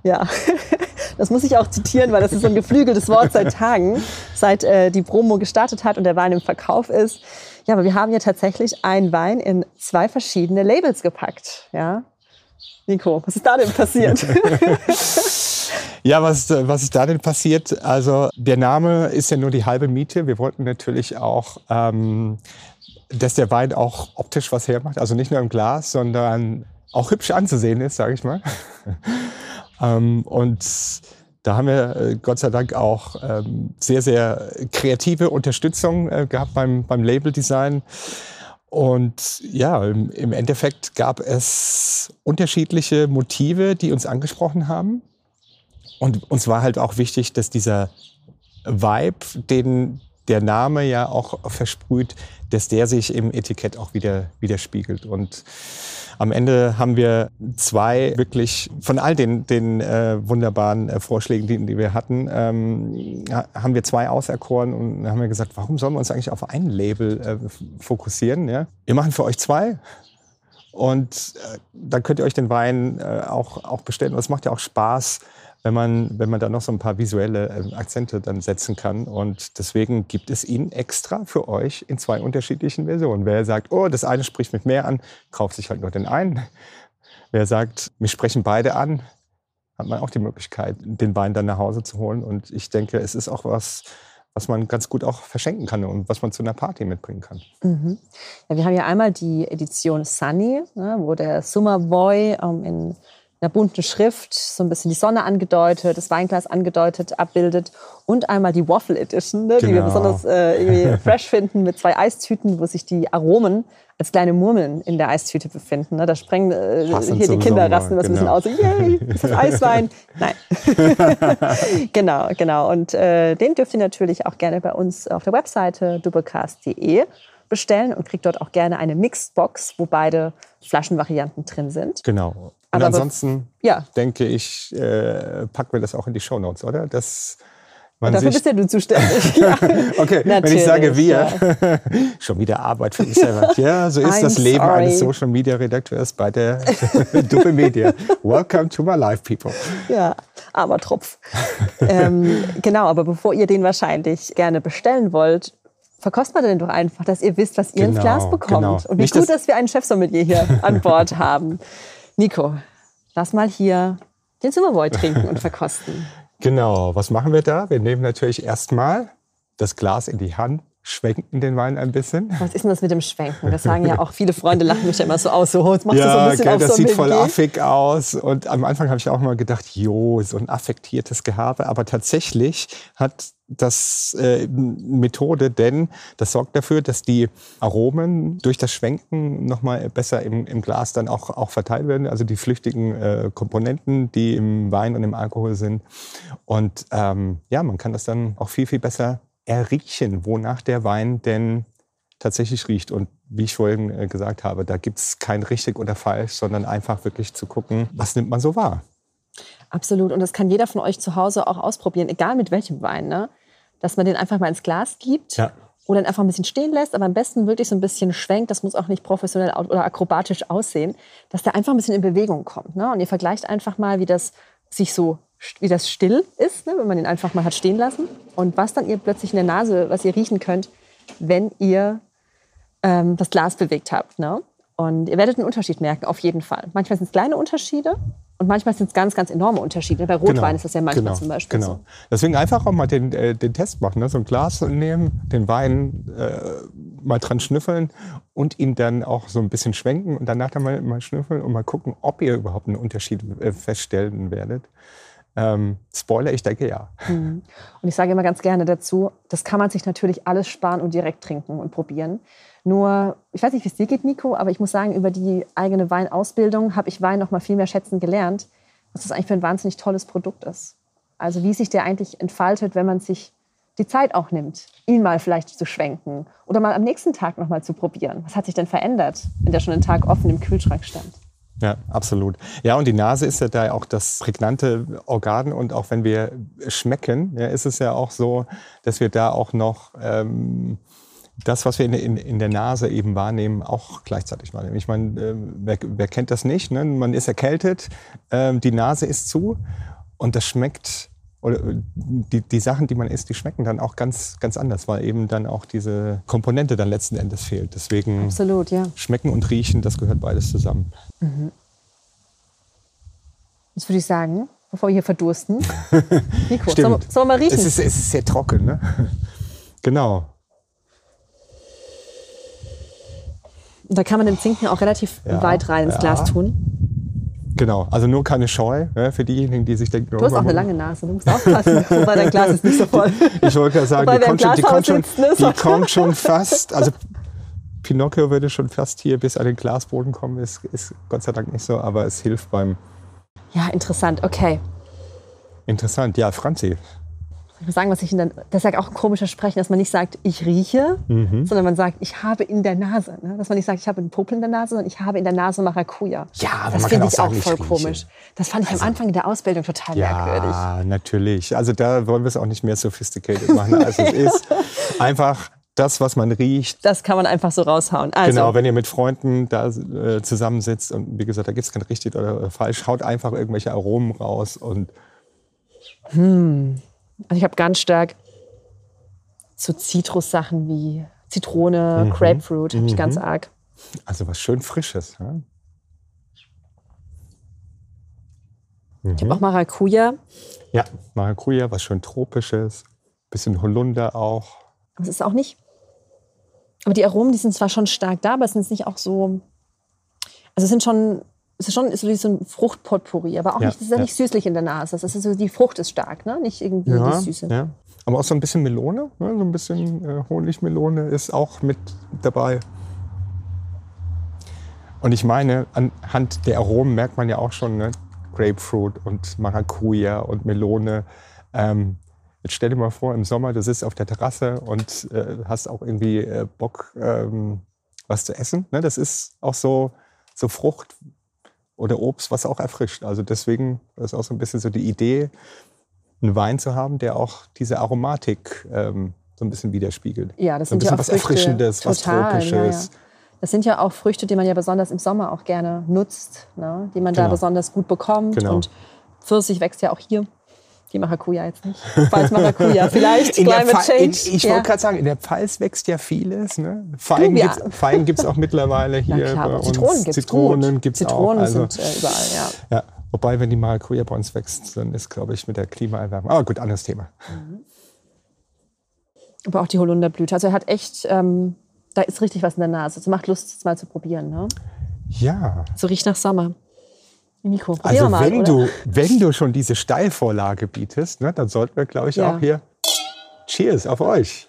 S1: Ja, <laughs> das muss ich auch zitieren, weil das ist so ein geflügeltes Wort seit Tagen. seit äh, die Promo gestartet hat und der Wein im Verkauf ist. Ja, aber wir haben ja tatsächlich einen Wein in zwei verschiedene Labels gepackt. Ja, Nico, was ist da denn passiert? <laughs>
S2: ja, was, was ist da denn passiert? Also der Name ist ja nur die halbe Miete. Wir wollten natürlich auch, ähm, dass der Wein auch optisch was hermacht. Also nicht nur im Glas, sondern auch hübsch anzusehen ist, sage ich mal. Ähm, und da haben wir äh, Gott sei Dank auch ähm, sehr, sehr kreative Unterstützung äh, gehabt beim, beim Labeldesign. Und ja, im, Endeffekt gab es unterschiedliche Motive, die uns angesprochen haben. Und uns war halt auch wichtig, dass dieser Vibe, den der Name ja auch versprüht, dass der sich im Etikett auch wieder widerspiegelt. Und am Ende haben wir zwei wirklich von all den, den äh, wunderbaren äh, Vorschlägen, die, die, wir hatten, ähm, haben wir zwei auserkoren und haben wir gesagt, warum sollen wir uns eigentlich auf ein Label äh, fokussieren? Ja? Wir machen für euch zwei. Und äh, dann könnt ihr euch den Wein äh, auch, auch bestellen. Und es macht ja auch Spaß, wenn man, wenn man da noch so ein paar visuelle äh, Akzente dann setzen kann. Und deswegen gibt es ihn extra für euch in zwei unterschiedlichen Versionen. Wer sagt, oh, das eine spricht mich mehr an, kauft sich halt nur den einen. Wer sagt, mich sprechen beide an, hat man auch die Möglichkeit, den Wein dann nach Hause zu holen. Und ich denke, es ist auch was, was man ganz gut auch verschenken kann und was man zu einer Party mitbringen kann.
S1: Mhm. Ja, wir haben ja einmal die Edition Sunny, ne, wo der Summer Boy ähm, in einer bunten Schrift so ein bisschen die Sonne angedeutet, das Weinglas angedeutet, abbildet und einmal die Waffle Edition, ne, genau. die wir genau. besonders äh, irgendwie <laughs> fresh finden mit zwei Eistüten, wo sich die Aromen als kleine Murmeln in der Eistüte befinden. Ne. Da sprengen äh, hier die Kinder rasten was genau. ein bisschen aus. Yay, ist das Eiswein? <laughs> Nein. <laughs> genau, genau. Und äh, den dürft ihr natürlich auch gerne bei uns auf der Webseite doublecast.de bestellen und kriegt dort auch gerne eine Mixbox, wo beide Flaschenvarianten drin sind.
S2: Genau. Und aber ansonsten ja. denke ich, äh, packen wir das auch in die Shownotes, oder? Das,
S1: man Dafür bist ja du zuständig. <laughs> ja.
S2: okay, wenn ich sage wir, ja. <laughs> schon wieder Arbeit für mich selber. Ja, so ist I'm das Leben sorry. eines Social Media Redakteurs bei der <laughs> Duppe Media. Welcome to my life, people.
S1: Ja, armer Tropf. ähm, genau, aber bevor ihr den wahrscheinlich gerne bestellen wollt, verkostet man den doch einfach, dass ihr wisst, was ihr genau, ins Glas bekommt. Genau. Und wie Nicht gut, dass wir einen Chefsommelier hier an Bord haben. Nico, lass mal hier den Zimmerboy trinken und verkosten. <laughs>
S2: Genau, was machen wir da? Wir nehmen natürlich erstmal das Glas in die Hand, schwenken den Wein ein bisschen.
S1: Was ist denn das mit dem Schwenken? Das sagen ja auch viele Freunde, lachen mich ja immer so aus, so, jetzt machst
S2: ja,
S1: du so ein bisschen
S2: gell,
S1: auf
S2: das
S1: so
S2: sieht voll affig aus. Und am Anfang habe ich auch mal gedacht, jo, so ein affektiertes Gehabe. Aber tatsächlich hat das äh, Methode, denn das sorgt dafür, dass die Aromen durch das Schwenken nochmal besser im, im Glas dann auch, auch verteilt werden. Also die flüchtigen äh, Komponenten, die im Wein und im Alkohol sind. Und ähm, ja, man kann das dann auch viel, viel besser erriechen, wonach der Wein denn tatsächlich riecht. Und wie ich vorhin äh, gesagt habe, da gibt es kein richtig oder falsch, sondern einfach wirklich zu gucken, was nimmt man so wahr.
S1: Absolut. Und das kann jeder von euch zu Hause auch ausprobieren, egal mit welchem Wein. Ne? Dass man den einfach mal ins Glas gibt ja. oder einfach ein bisschen stehen lässt, aber am besten wirklich so ein bisschen schwenkt. Das muss auch nicht professionell oder akrobatisch aussehen, dass der einfach ein bisschen in Bewegung kommt. Ne? Und ihr vergleicht einfach mal, wie das sich so wie das still ist, ne, wenn man ihn einfach mal hat stehen lassen. Und was dann ihr plötzlich in der Nase, was ihr riechen könnt, wenn ihr ähm, das Glas bewegt habt. Ne? Und ihr werdet einen Unterschied merken, auf jeden Fall. Manchmal sind es kleine Unterschiede, und manchmal sind es ganz, ganz enorme Unterschiede. Bei Rotwein genau, ist das ja manchmal
S2: genau,
S1: zum Beispiel
S2: genau. so. Deswegen einfach auch mal den, äh, den Test machen. Ne? So ein Glas nehmen, den Wein äh, mal dran schnüffeln und ihn dann auch so ein bisschen schwenken und danach dann mal, mal schnüffeln und mal gucken, ob ihr überhaupt einen Unterschied äh, feststellen werdet. Ähm, Spoiler, ich denke ja.
S1: Mhm. Und ich sage immer ganz gerne dazu, das kann man sich natürlich alles sparen und direkt trinken und probieren. Nur, ich weiß nicht, wie es dir geht, Nico, aber ich muss sagen, über die eigene Weinausbildung habe ich Wein noch mal viel mehr schätzen gelernt, was das eigentlich für ein wahnsinnig tolles Produkt ist. Also wie sich der eigentlich entfaltet, wenn man sich die Zeit auch nimmt, ihn mal vielleicht zu schwenken oder mal am nächsten Tag noch mal zu probieren. Was hat sich denn verändert, wenn der schon einen Tag offen im Kühlschrank stand?
S2: Ja, absolut. Ja, und die Nase ist ja da auch das prägnante Organ. Und auch wenn wir schmecken, ja, ist es ja auch so, dass wir da auch noch ähm, das, was wir in, in, in, der Nase eben wahrnehmen, auch gleichzeitig wahrnehmen. Ich meine, äh, wer, wer, kennt das nicht? Ne? Man ist erkältet, äh, die Nase ist zu und das schmeckt oder die, die Sachen, die man isst, die schmecken dann auch ganz, ganz anders, weil eben dann auch diese Komponente dann letzten Endes fehlt. Deswegen
S1: Absolut, ja.
S2: schmecken und riechen, das gehört beides zusammen.
S1: Jetzt würde ich sagen, bevor wir hier verdursten. <laughs> Nico, sollen wir, sollen wir mal riechen?
S2: Es ist, es ist sehr trocken, ne? <laughs> Genau.
S1: da kann man den Zinken auch relativ
S2: Ja,
S1: weit rein ins
S2: ja.
S1: Glas tun.
S2: Genau. Also nur keine Scheu ne, für diejenigen, die sich denken,
S1: Du hast auch eine lange Nase, du musst aufpassen, <laughs> wobei dein Glas ist nicht so voll.
S2: Ich wollte gerade sagen,
S1: Wobei,
S2: die kommt, schon, die, kommt schon, die kommt schon <laughs> fast. Also Pinocchio würde schon fast hier bis an den Glasboden kommen. Ist, ist Gott sei Dank nicht so, aber es hilft beim
S1: Ja, interessant, okay.
S2: Interessant. Ja, Franzi.
S1: Ich muss sagen, was ich in der, das ist ja auch ein komisches Sprechen, dass man nicht sagt, ich rieche,
S2: Mhm.
S1: sondern man sagt, ich habe in der Nase. Ne? Dass man nicht sagt, ich habe einen Popel in der Nase, sondern ich habe in der Nase Maracuja.
S2: Ja, aber
S1: das finde ich
S2: sagen,
S1: auch
S2: ich
S1: voll
S2: rieche.
S1: komisch. Das fand ich am Anfang in der Ausbildung total merkwürdig.
S2: Ja, natürlich. Also da wollen wir es auch nicht mehr sophisticated machen, als es <laughs> ist. Einfach das, was man riecht.
S1: Das kann man einfach so raushauen. Also,
S2: Genau, wenn ihr mit Freunden da äh, zusammensitzt und wie gesagt, da gibt es kein richtig oder falsch, haut einfach irgendwelche Aromen raus und
S1: also ich habe ganz stark so Zitrussachen wie Zitrone,
S2: Mhm.
S1: Grapefruit, habe ich ganz arg.
S2: also was schön Frisches. Ja?
S1: Ich habe auch Maracuja.
S2: Ja, Maracuja, was schön Tropisches, bisschen Holunder auch.
S1: Aber es ist auch nicht. Aber die Aromen, die sind zwar schon stark da, aber es sind nicht auch so. Also es sind schon. Es ist schon ist so wie so ein Fruchtpotpourri, aber auch
S2: Ja,
S1: nicht, es ist ja
S2: ja.
S1: nicht süßlich in der Nase. Das ist so, die Frucht ist stark, ne? Nicht irgendwie die Süße.
S2: ja. Aber auch so ein bisschen Melone, ne? so ein bisschen äh, Honigmelone ist auch mit dabei. Und ich meine, anhand der Aromen merkt man ja auch schon ne? Grapefruit und Maracuja und Melone. Ähm, jetzt stell dir mal vor, im Sommer, du sitzt auf der Terrasse und äh, hast auch irgendwie äh, Bock, ähm, was zu essen. Ne? Das ist auch so, so Frucht oder Obst, was auch erfrischt. Also deswegen ist auch so ein bisschen so die Idee, einen Wein zu haben, der auch diese Aromatik ähm, so ein bisschen widerspiegelt.
S1: Ja, das
S2: so ein
S1: sind ja
S2: bisschen
S1: auch
S2: was
S1: Früchte.
S2: Erfrischendes, was
S1: Total,
S2: Tropisches.
S1: Ja, ja. Das sind ja auch Früchte, die man ja besonders im Sommer auch gerne nutzt, ne? die man da
S2: Genau.
S1: besonders gut bekommt.
S2: Genau.
S1: Und Pfirsich wächst ja auch hier. Die Maracuja jetzt nicht. Falls Maracuja, vielleicht
S2: In
S1: Climate
S2: Pfalz- in,
S1: Change.
S2: ich
S1: ja.
S2: wollte gerade sagen, in der Pfalz wächst ja vieles. Ne? Feigen Feigen gibt es auch mittlerweile hier
S1: Ja, klar,
S2: bei uns.
S1: Zitronen gibt es
S2: Zitronen gibt's
S1: Zitronen
S2: auch. Also,
S1: sind äh, überall, ja.
S2: ja. Wobei, wenn die Maracuja bei uns wächst, dann ist, glaube ich, mit der Klimaerwärmung. Aber gut, anderes Thema.
S1: Aber auch die Holunderblüte. Also er hat echt, ähm, da ist richtig was in der Nase. Also macht Lust, es mal zu probieren. Ne?
S2: Ja.
S1: So riecht nach Sommer. Nico,
S2: Also
S1: mal,
S2: wenn,
S1: oder?
S2: du, wenn du schon diese Steilvorlage bietest, ne, dann sollten wir, glaube ich,
S1: Ja.
S2: auch hier Cheers auf euch.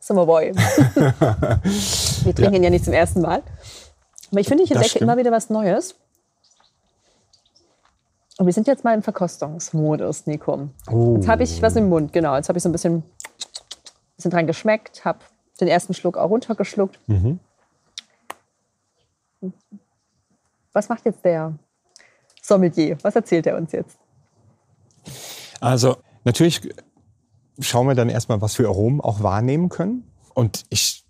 S1: Summerboy. <laughs> wir trinken ihn ja nicht zum ersten Mal. Aber ich finde, ich entdecke immer wieder was Neues. Und wir sind jetzt mal im Verkostungsmodus, Nico.
S2: Oh.
S1: Jetzt habe ich was im Mund, genau. Jetzt habe ich so ein bisschen, bisschen dran geschmeckt, habe den ersten Schluck auch runtergeschluckt.
S2: Mhm.
S1: Was macht jetzt der Sommelier? Was erzählt er uns jetzt?
S2: Also natürlich schauen wir dann erstmal, was für Aromen auch wahrnehmen können. Und ich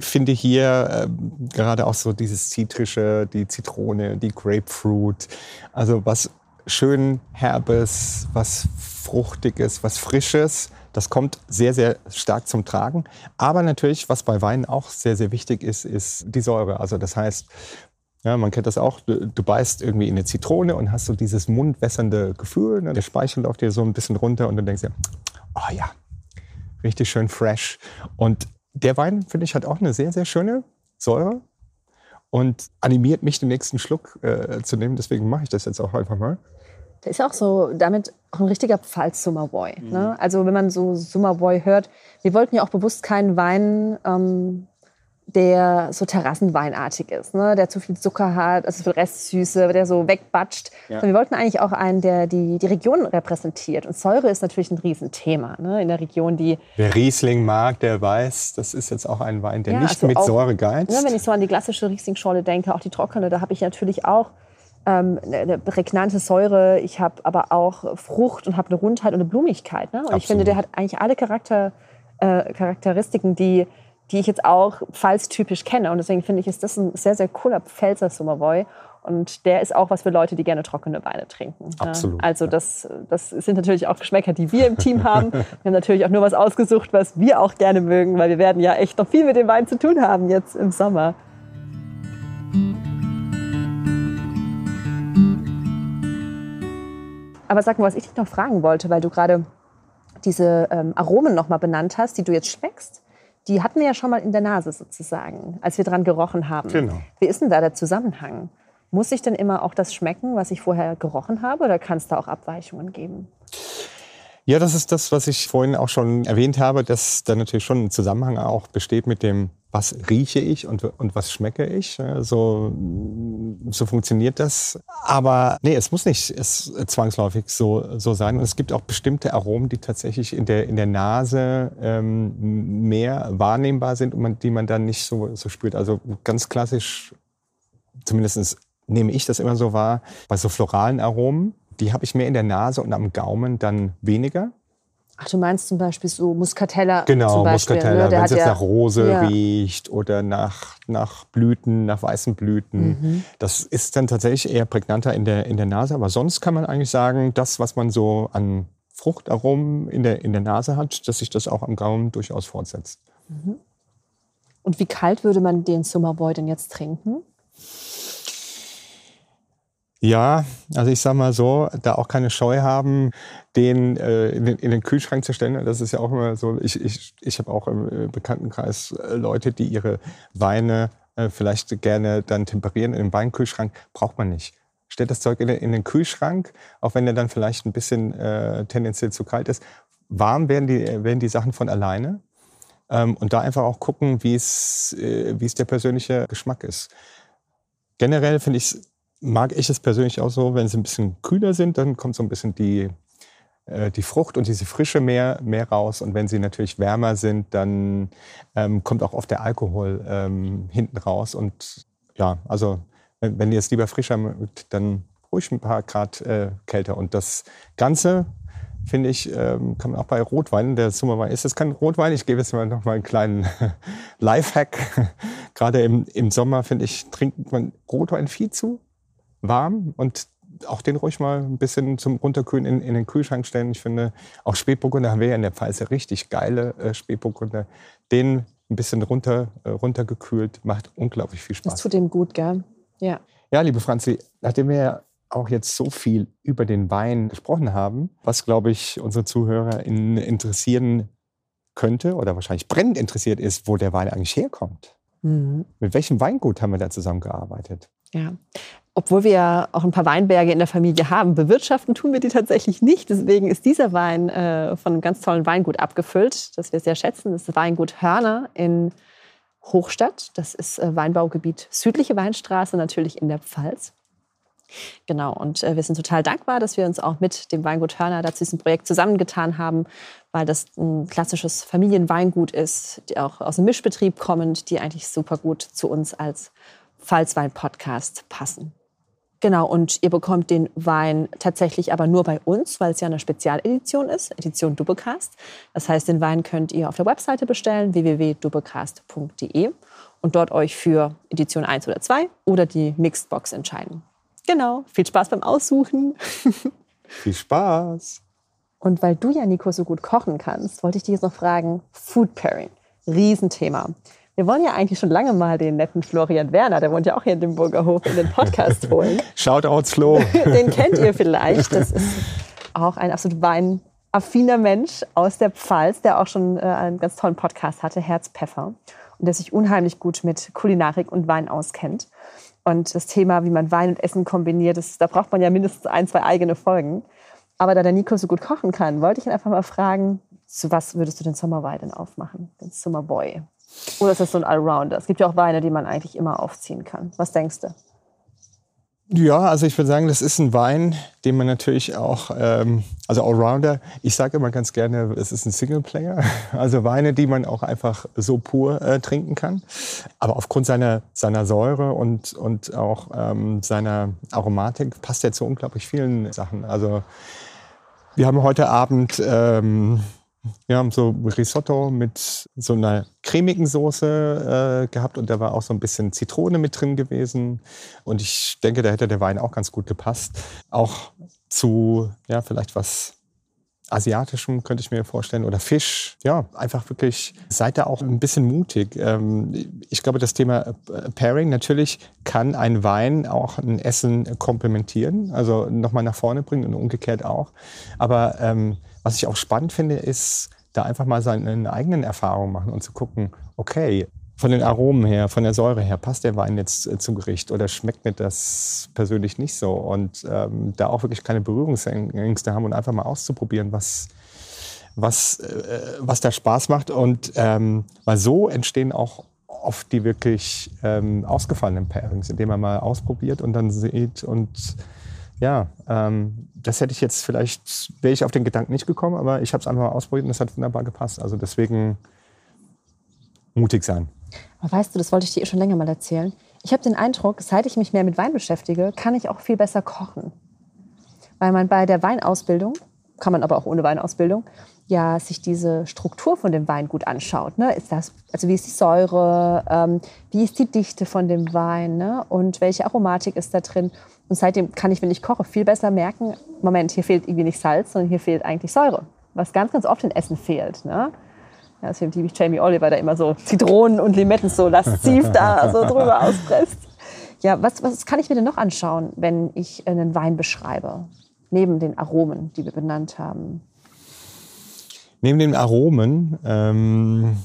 S2: finde hier ähm, gerade auch so dieses Zitrische, die Zitrone, die Grapefruit, also was schön Herbes, was Fruchtiges, was Frisches. Das kommt sehr, sehr stark zum Tragen. Aber natürlich, was bei Wein auch sehr, sehr wichtig ist, ist die Säure. Also das heißt, ja, man kennt das auch. Du, du beißt irgendwie in eine Zitrone und hast so dieses mundwässernde Gefühl. Ne? Der Speichel läuft dir so ein bisschen runter und dann denkst du, oh ja, richtig schön fresh. Und der Wein, finde ich, hat auch eine sehr, sehr schöne Säure und animiert mich, den nächsten Schluck äh, zu nehmen. Deswegen mache ich das jetzt auch einfach mal.
S1: Der ist ja auch so damit auch ein richtiger Pfalz-Summerboy. Ne? Also wenn man so Summerboy hört, wir wollten ja auch bewusst keinen Wein, ähm, der so terrassenweinartig ist, ne? der zu viel Zucker hat, also viel Restsüße, der so wegbatscht. Sondern wir wollten eigentlich auch einen, der die, die Region repräsentiert. Und Säure ist natürlich ein Riesenthema ne? in der Region, die
S2: Wer Riesling mag, der weiß, das ist jetzt auch ein Wein, der
S1: Ja,
S2: nicht
S1: also
S2: mit
S1: auch-
S2: Säure geizt.
S1: Ja, wenn ich so an die klassische Riesling-Schorle denke, auch die trockene, da habe ich natürlich auch ähm, eine prägnante Säure, ich habe aber auch Frucht und habe eine Rundheit und eine Blumigkeit. Ne? Und Absolut. ich finde, der hat eigentlich alle Charakter, äh, Charakteristiken, die, die ich jetzt auch pfalztypisch kenne. Und deswegen finde ich, ist das ein sehr, sehr cooler Pfälzer Summerboy. Und der ist auch was für Leute, die gerne trockene Weine trinken.
S2: Absolut.
S1: Also das, das sind natürlich auch Geschmäcker, die wir im Team haben. <laughs> Wir haben natürlich auch nur was ausgesucht, was wir auch gerne mögen, weil wir werden ja echt noch viel mit dem Wein zu tun haben jetzt im Sommer. Aber sag mal, was ich dich noch fragen wollte, weil du gerade diese ähm, Aromen noch mal benannt hast, die du jetzt schmeckst. Die hatten wir ja schon mal in der Nase sozusagen, als wir dran gerochen haben.
S2: Genau.
S1: Wie ist denn da der Zusammenhang? Muss ich denn immer auch das schmecken, was ich vorher gerochen habe, oder kann es da auch Abweichungen geben?
S2: Ja, das ist das, was ich vorhin auch schon erwähnt habe, dass da natürlich schon ein Zusammenhang auch besteht mit dem, was rieche ich und, und was schmecke ich. So, so funktioniert das. Aber nee, es muss nicht es zwangsläufig so, so sein. Und es gibt auch bestimmte Aromen, die tatsächlich in der, in der Nase ähm, mehr wahrnehmbar sind und man, die man dann nicht so, so spürt. Also ganz klassisch, zumindest nehme ich das immer so wahr, bei so floralen Aromen, die habe ich mehr in der Nase und am Gaumen dann weniger.
S1: Ach, du meinst zum Beispiel so Muscatella?
S2: Genau,
S1: Beispiel,
S2: Muscatella, ne? wenn es jetzt ja, nach Rose ja. riecht oder nach, nach Blüten, nach weißen Blüten. Mhm. Das ist dann tatsächlich eher prägnanter in der, in der Nase. Aber sonst kann man eigentlich sagen, das, was man so an Fruchtaromen in der, in der Nase hat, dass sich das auch am Gaumen durchaus fortsetzt. Mhm.
S1: Und wie kalt würde man den Summerboy denn jetzt trinken?
S2: Ja, also ich sag mal so, da auch keine Scheu haben, den, äh, in, den in den Kühlschrank zu stellen. Das ist ja auch immer so, ich, ich, ich habe auch im äh, Bekanntenkreis äh, Leute, die ihre Weine äh, vielleicht gerne dann temperieren in den Weinkühlschrank. Braucht man nicht. Stellt das Zeug in den, in den Kühlschrank, auch wenn der dann vielleicht ein bisschen äh, tendenziell zu kalt ist. Warm werden die, werden die Sachen von alleine. Ähm, und da einfach auch gucken, wie es, äh, wie es der persönliche Geschmack ist. Generell finde ich es mag ich es persönlich auch so, wenn sie ein bisschen kühler sind, dann kommt so ein bisschen die, äh, die Frucht und diese Frische mehr, mehr raus. Und wenn sie natürlich wärmer sind, dann ähm, kommt auch oft der Alkohol ähm, hinten raus. Und ja, also wenn, wenn ihr es lieber frischer mögt, dann ruhig ein paar Grad äh, kälter. Und das Ganze, finde ich, ähm, kann man auch bei Rotwein, der Summerwein ist es kein Rotwein. Ich gebe jetzt mal noch mal einen kleinen <laughs> Lifehack. <laughs> Gerade im, im Sommer, finde ich, trinkt man Rotwein viel zu warm und auch den ruhig mal ein bisschen zum Runterkühlen in, in den Kühlschrank stellen. Ich finde, auch Spätburgunder haben wir ja in der Pfalz richtig geile äh, Spätburgunder. Den ein bisschen runter, äh, runtergekühlt, macht unglaublich viel Spaß.
S1: Das tut dem gut, gell? Ja.
S2: Ja, liebe Franzi, nachdem wir ja auch jetzt so viel über den Wein gesprochen haben, was, glaube ich, unsere Zuhörer interessieren könnte oder wahrscheinlich brennend interessiert ist, wo der Wein eigentlich herkommt. Mhm. Mit welchem Weingut haben wir da zusammengearbeitet?
S1: Ja, obwohl wir ja auch ein paar Weinberge in der Familie haben, bewirtschaften tun wir die tatsächlich nicht. Deswegen ist dieser Wein äh, von einem ganz tollen Weingut abgefüllt, das wir sehr schätzen. Das ist Weingut Hörner in Hochstadt. Das ist äh, Weinbaugebiet südliche Weinstraße, natürlich in der Pfalz. Genau, und äh, wir sind total dankbar, dass wir uns auch mit dem Weingut Hörner dazu diesem Projekt zusammengetan haben, weil das ein klassisches Familienweingut ist, die auch aus dem Mischbetrieb kommend, die eigentlich super gut zu uns als Pfalzwein-Podcast passen. Genau, und ihr bekommt den Wein tatsächlich aber nur bei uns, weil es ja eine Spezialedition ist, Edition Dubbecast. Das heißt, den Wein könnt ihr auf der Webseite bestellen, www.dubbecast.de und dort euch für Edition 1 oder 2 oder die Mixed Box entscheiden. Genau, viel Spaß beim Aussuchen. <laughs>
S2: viel Spaß.
S1: Und weil du ja, Nico, so gut kochen kannst, wollte ich dich jetzt noch fragen, Food Pairing, Riesenthema. Wir wollen ja eigentlich schon lange mal den netten Florian Werner, der wohnt ja auch hier in dem Burgerhof, in den Podcast <laughs> holen.
S2: Shoutouts, Flo. <laughs>
S1: den kennt ihr vielleicht. Das ist auch ein absolut weinaffiner Mensch aus der Pfalz, der auch schon äh, einen ganz tollen Podcast hatte, Herzpfeffer. Und der sich unheimlich gut mit Kulinarik und Wein auskennt. Und das Thema, wie man Wein und Essen kombiniert, das, da braucht man ja mindestens ein, zwei eigene Folgen. Aber da der Nico so gut kochen kann, wollte ich ihn einfach mal fragen, zu was würdest du den Sommerwein denn aufmachen, den Summerboy? Oder ist das so ein Allrounder? Es gibt ja auch Weine, die man eigentlich immer aufziehen kann. Was denkst du?
S2: Ja, also ich würde sagen, das ist ein Wein, den man natürlich auch, ähm, also Allrounder, ich sage immer ganz gerne, es ist ein Singleplayer. <laughs> Also Weine, die man auch einfach so pur äh, trinken kann. Aber aufgrund seiner, seiner Säure und, und auch ähm, seiner Aromatik passt er zu unglaublich vielen Sachen. Also wir haben heute Abend ähm, wir haben so Risotto mit so einer cremigen Soße äh, gehabt und da war auch so ein bisschen Zitrone mit drin gewesen. Und ich denke, da hätte der Wein auch ganz gut gepasst. Auch zu, ja, vielleicht was Asiatischem könnte ich mir vorstellen oder Fisch. Ja, einfach wirklich, seid da auch ein bisschen mutig. Ähm, ich glaube, das Thema äh, Pairing, natürlich kann ein Wein auch ein Essen komplementieren, also nochmal nach vorne bringen und umgekehrt auch. Aber ähm, was ich auch spannend finde, ist, da einfach mal seine eigenen Erfahrungen machen und zu gucken, okay, von den Aromen her, von der Säure her, passt der Wein jetzt äh, zum Gericht oder schmeckt mir das persönlich nicht so? Und ähm, da auch wirklich keine Berührungsängste haben und einfach mal auszuprobieren, was, was, äh, was da Spaß macht. Und ähm, weil so entstehen auch oft die wirklich ähm, ausgefallenen Pairings, indem man mal ausprobiert und dann sieht und ja, ähm, das hätte ich jetzt vielleicht, wäre ich auf den Gedanken nicht gekommen, aber ich habe es einfach mal ausprobiert und es hat wunderbar gepasst. Also deswegen mutig sein.
S1: Aber weißt du, das wollte ich dir schon länger mal erzählen. Ich habe den Eindruck, seit ich mich mehr mit Wein beschäftige, kann ich auch viel besser kochen. Weil man bei der Weinausbildung, kann man aber auch ohne Weinausbildung, ja sich diese Struktur von dem Wein gut anschaut. Ne? Ist das, also wie ist die Säure, ähm, wie ist die Dichte von dem Wein ne? und welche Aromatik ist da drin. Und seitdem kann ich, wenn ich koche, viel besser merken, Moment, hier fehlt irgendwie nicht Salz, sondern hier fehlt eigentlich Säure. Was ganz, ganz oft in Essen fehlt. Ne? Ja, deswegen liebe ich Jamie Oliver, der immer so Zitronen und Limetten so lasziv da so drüber auspresst. Ja, was, was kann ich mir denn noch anschauen, wenn ich einen Wein beschreibe? Neben den Aromen, die wir benannt haben.
S2: Neben den Aromen, ähm,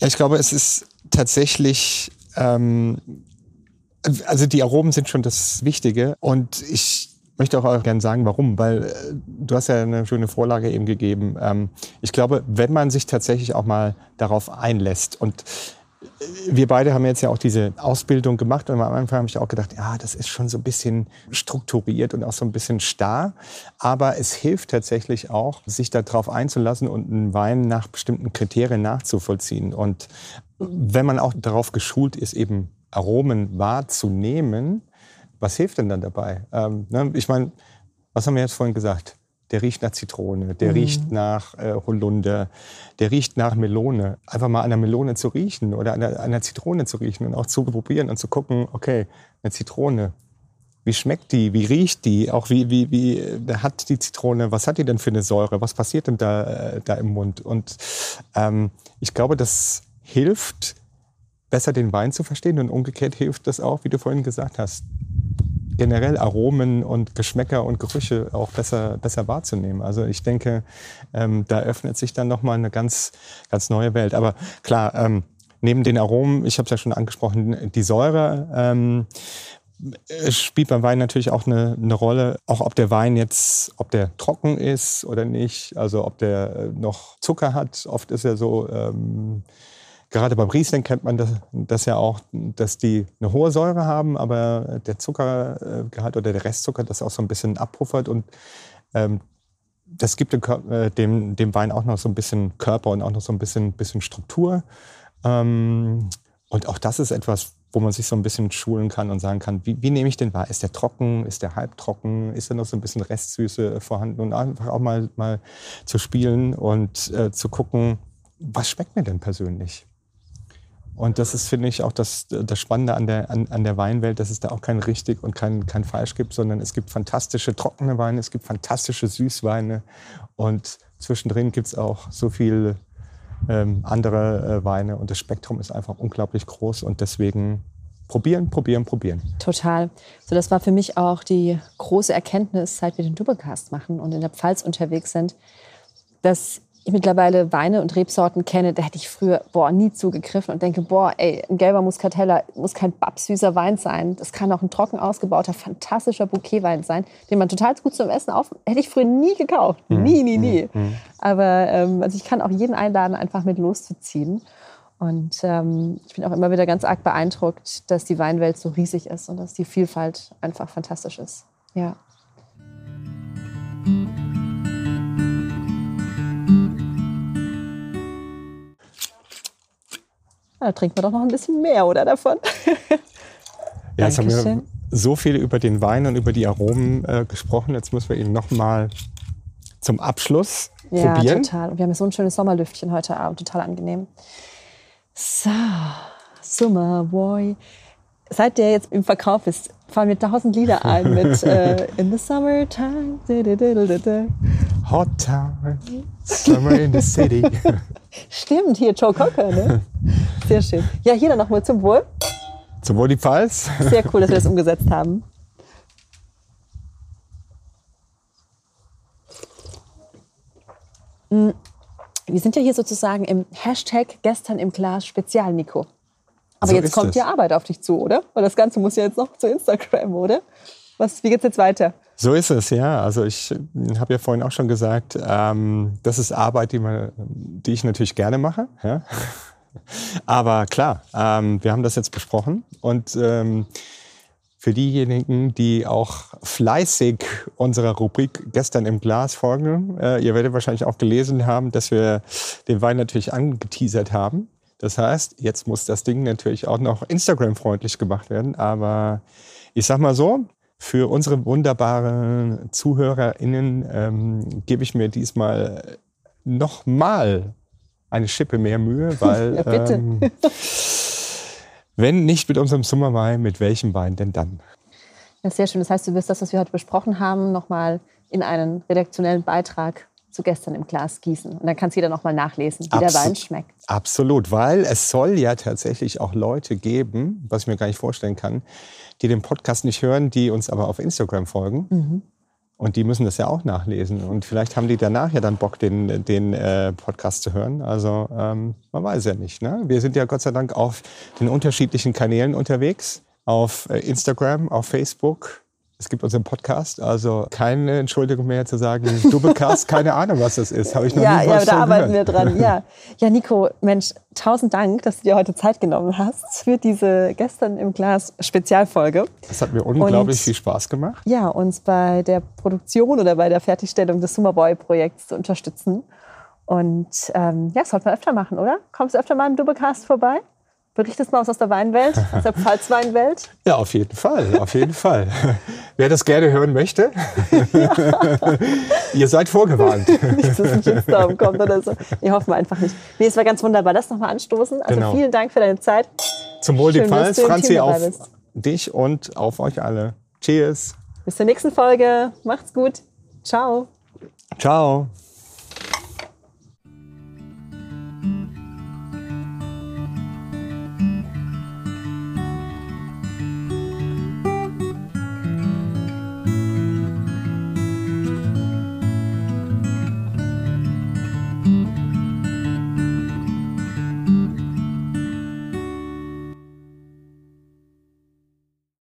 S2: ich glaube, es ist tatsächlich ähm, also die Aromen sind schon das Wichtige und ich möchte auch gerne sagen, warum, weil äh, du hast ja eine schöne Vorlage eben gegeben. Ähm, ich glaube, wenn man sich tatsächlich auch mal darauf einlässt und wir beide haben jetzt ja auch diese Ausbildung gemacht und am Anfang habe ich auch gedacht, ja, das ist schon so ein bisschen strukturiert und auch so ein bisschen starr. Aber es hilft tatsächlich auch, sich darauf einzulassen und einen Wein nach bestimmten Kriterien nachzuvollziehen. Und wenn man auch darauf geschult ist, eben Aromen wahrzunehmen, was hilft denn dann dabei? Ähm, ne, ich meine, was haben wir jetzt vorhin gesagt? Der riecht nach Zitrone, der mhm. riecht nach äh, Holunder, der riecht nach Melone. Einfach mal an der Melone zu riechen oder an der, an der Zitrone zu riechen und auch zu probieren und zu gucken, okay, eine Zitrone, wie schmeckt die, wie riecht die, auch wie, wie, wie äh, hat die Zitrone, was hat die denn für eine Säure, was passiert denn da, äh, da im Mund? Und ähm, ich glaube, das hilft, besser den Wein zu verstehen und umgekehrt hilft das auch, wie du vorhin gesagt hast, generell Aromen und Geschmäcker und Gerüche auch besser, besser wahrzunehmen. Also ich denke, ähm, da öffnet sich dann nochmal eine ganz, ganz neue Welt. Aber klar, ähm, neben den Aromen, ich habe es ja schon angesprochen, die Säure ähm, spielt beim Wein natürlich auch eine, eine, Rolle, auch ob der Wein jetzt, ob der trocken ist oder nicht, also ob der äh, noch Zucker hat. Oft ist er so, ähm, Gerade beim Riesling kennt man das, das, ja auch, dass die eine hohe Säure haben, aber der Zuckergehalt oder der Restzucker das auch so ein bisschen abpuffert und ähm, das gibt äh, dem, dem, Wein auch noch so ein bisschen Körper und auch noch so ein bisschen, bisschen Struktur. Ähm, und auch das ist etwas, wo man sich so ein bisschen schulen kann und sagen kann, wie, wie nehme ich den wahr? Ist der trocken? Ist der halbtrocken? Ist da noch so ein bisschen Restsüße vorhanden? Und einfach auch mal, mal zu spielen und äh, zu gucken, was schmeckt mir denn persönlich? Und das ist, finde ich, auch das, das Spannende an der, an, an der Weinwelt, dass es da auch kein richtig und kein, kein falsch gibt, sondern es gibt fantastische trockene Weine, es gibt fantastische Süßweine und zwischendrin gibt es auch so viel ähm, andere äh, Weine und das Spektrum ist einfach unglaublich groß und deswegen probieren, probieren, probieren.
S1: Total. So, das war für mich auch die große Erkenntnis, seit wir den Doublecast machen und in der Pfalz unterwegs sind, dass ich mittlerweile Weine und Rebsorten kenne, da hätte ich früher boah, nie zugegriffen und denke, boah, ey, ein gelber Muscatella muss kein babsüßer Wein sein. Das kann auch ein trocken ausgebauter, fantastischer Bouquetwein sein, den man total gut zum Essen auf... Hätte ich früher nie gekauft. Mhm. Nie, nie, nie. Mhm. Aber ähm, also ich kann auch jeden einladen, einfach mit loszuziehen. Und ähm, ich bin auch immer wieder ganz arg beeindruckt, dass die Weinwelt so riesig ist und dass die Vielfalt einfach fantastisch ist. Ja. Da trinken wir doch noch ein bisschen mehr, oder davon?
S2: ja, jetzt haben wir so viel über den Wein und über die Aromen äh, gesprochen. Jetzt müssen wir ihn noch mal zum Abschluss
S1: ja,
S2: probieren.
S1: Ja, total. Und wir haben ja so ein schönes Sommerlüftchen heute Abend. Total angenehm. So, Summerboy. Seit der jetzt im Verkauf ist, fallen mir tausend Lieder ein mit <laughs> äh, In the Summertime.
S2: Hot Town, Summer in the City. <laughs>
S1: Stimmt, hier Joe Cocker, ne? <laughs> Sehr schön. Ja, hier dann nochmal zum Wohl.
S2: Zum Wohl die Pfalz.
S1: Sehr cool, dass wir das umgesetzt haben. Mm, wir sind ja hier sozusagen im Hashtag gestern im Glas Spezial, Nico. Aber so jetzt kommt es. die Arbeit auf dich zu, oder? Weil das Ganze muss ja jetzt noch zu Instagram, oder? Was, wie geht's jetzt weiter?
S2: So ist es, ja. Also ich habe ja vorhin auch schon gesagt, ähm, das ist Arbeit, die, man, die ich natürlich gerne mache. Ja? <laughs> Aber klar, ähm, wir haben das jetzt besprochen und ähm, für diejenigen, die auch fleißig unserer Rubrik gestern im Glas folgen, äh, ihr werdet wahrscheinlich auch gelesen haben, dass wir den Wein natürlich angeteasert haben. Das heißt, jetzt muss das Ding natürlich auch noch Instagram-freundlich gemacht werden. Aber ich sag mal so, für unsere wunderbaren ZuhörerInnen ähm, gebe ich mir diesmal nochmal eine Schippe mehr Mühe, <laughs> weil ja, ähm, wenn nicht mit unserem Sommerwein, mit welchem Wein denn dann?
S1: Ja, sehr schön. Das heißt, du wirst das, was wir heute besprochen haben, nochmal in einen redaktionellen Beitrag zu gestern im Glas gießen. Und dann kann es jeder nochmal nachlesen, wie Absolut. der Wein schmeckt.
S2: Absolut, weil es soll ja tatsächlich auch Leute geben, was ich mir gar nicht vorstellen kann, die den Podcast nicht hören, die uns aber auf Instagram folgen. Mhm. Und die müssen das ja auch nachlesen. Und vielleicht haben die danach ja dann Bock, den, den äh, Podcast zu hören. Also ähm, man weiß ja nicht. Ne? Wir sind ja Gott sei Dank auf den unterschiedlichen Kanälen unterwegs. Auf äh, Instagram, auf Facebook, es gibt unseren Podcast, also keine Entschuldigung mehr zu sagen, <laughs> Doublecast, keine Ahnung, was das ist. Habe ich noch
S1: ja,
S2: nie
S1: Ja, da arbeiten gehört. wir dran. Ja. ja, Nico, Mensch, tausend Dank, dass du dir heute Zeit genommen hast für diese gestern im Glas Spezialfolge.
S2: Es hat mir unglaublich und, viel Spaß gemacht.
S1: Ja, uns bei der Produktion oder bei der Fertigstellung des Summerboy-Projekts zu unterstützen. Und ähm, ja, das sollten wir öfter machen, oder? Kommst du öfter mal im Doublecast vorbei? Berichtest mal aus der Weinwelt, aus der Pfalzweinwelt? <laughs>
S2: Ja, auf jeden Fall, auf jeden Fall. <laughs> Wer das gerne hören möchte, ihr seid vorgewarnt. <laughs>
S1: nicht, dass ein Shitstorm kommt oder so. Ich hoffe mal einfach nicht. Nee, es war ganz wunderbar. Lass noch mal anstoßen. Also genau. vielen Dank für deine Zeit.
S2: Zum Wohl die Pfalz, Franzi, auf dich und auf euch alle. Cheers.
S1: Bis zur nächsten Folge. Macht's gut. Ciao.
S2: Ciao.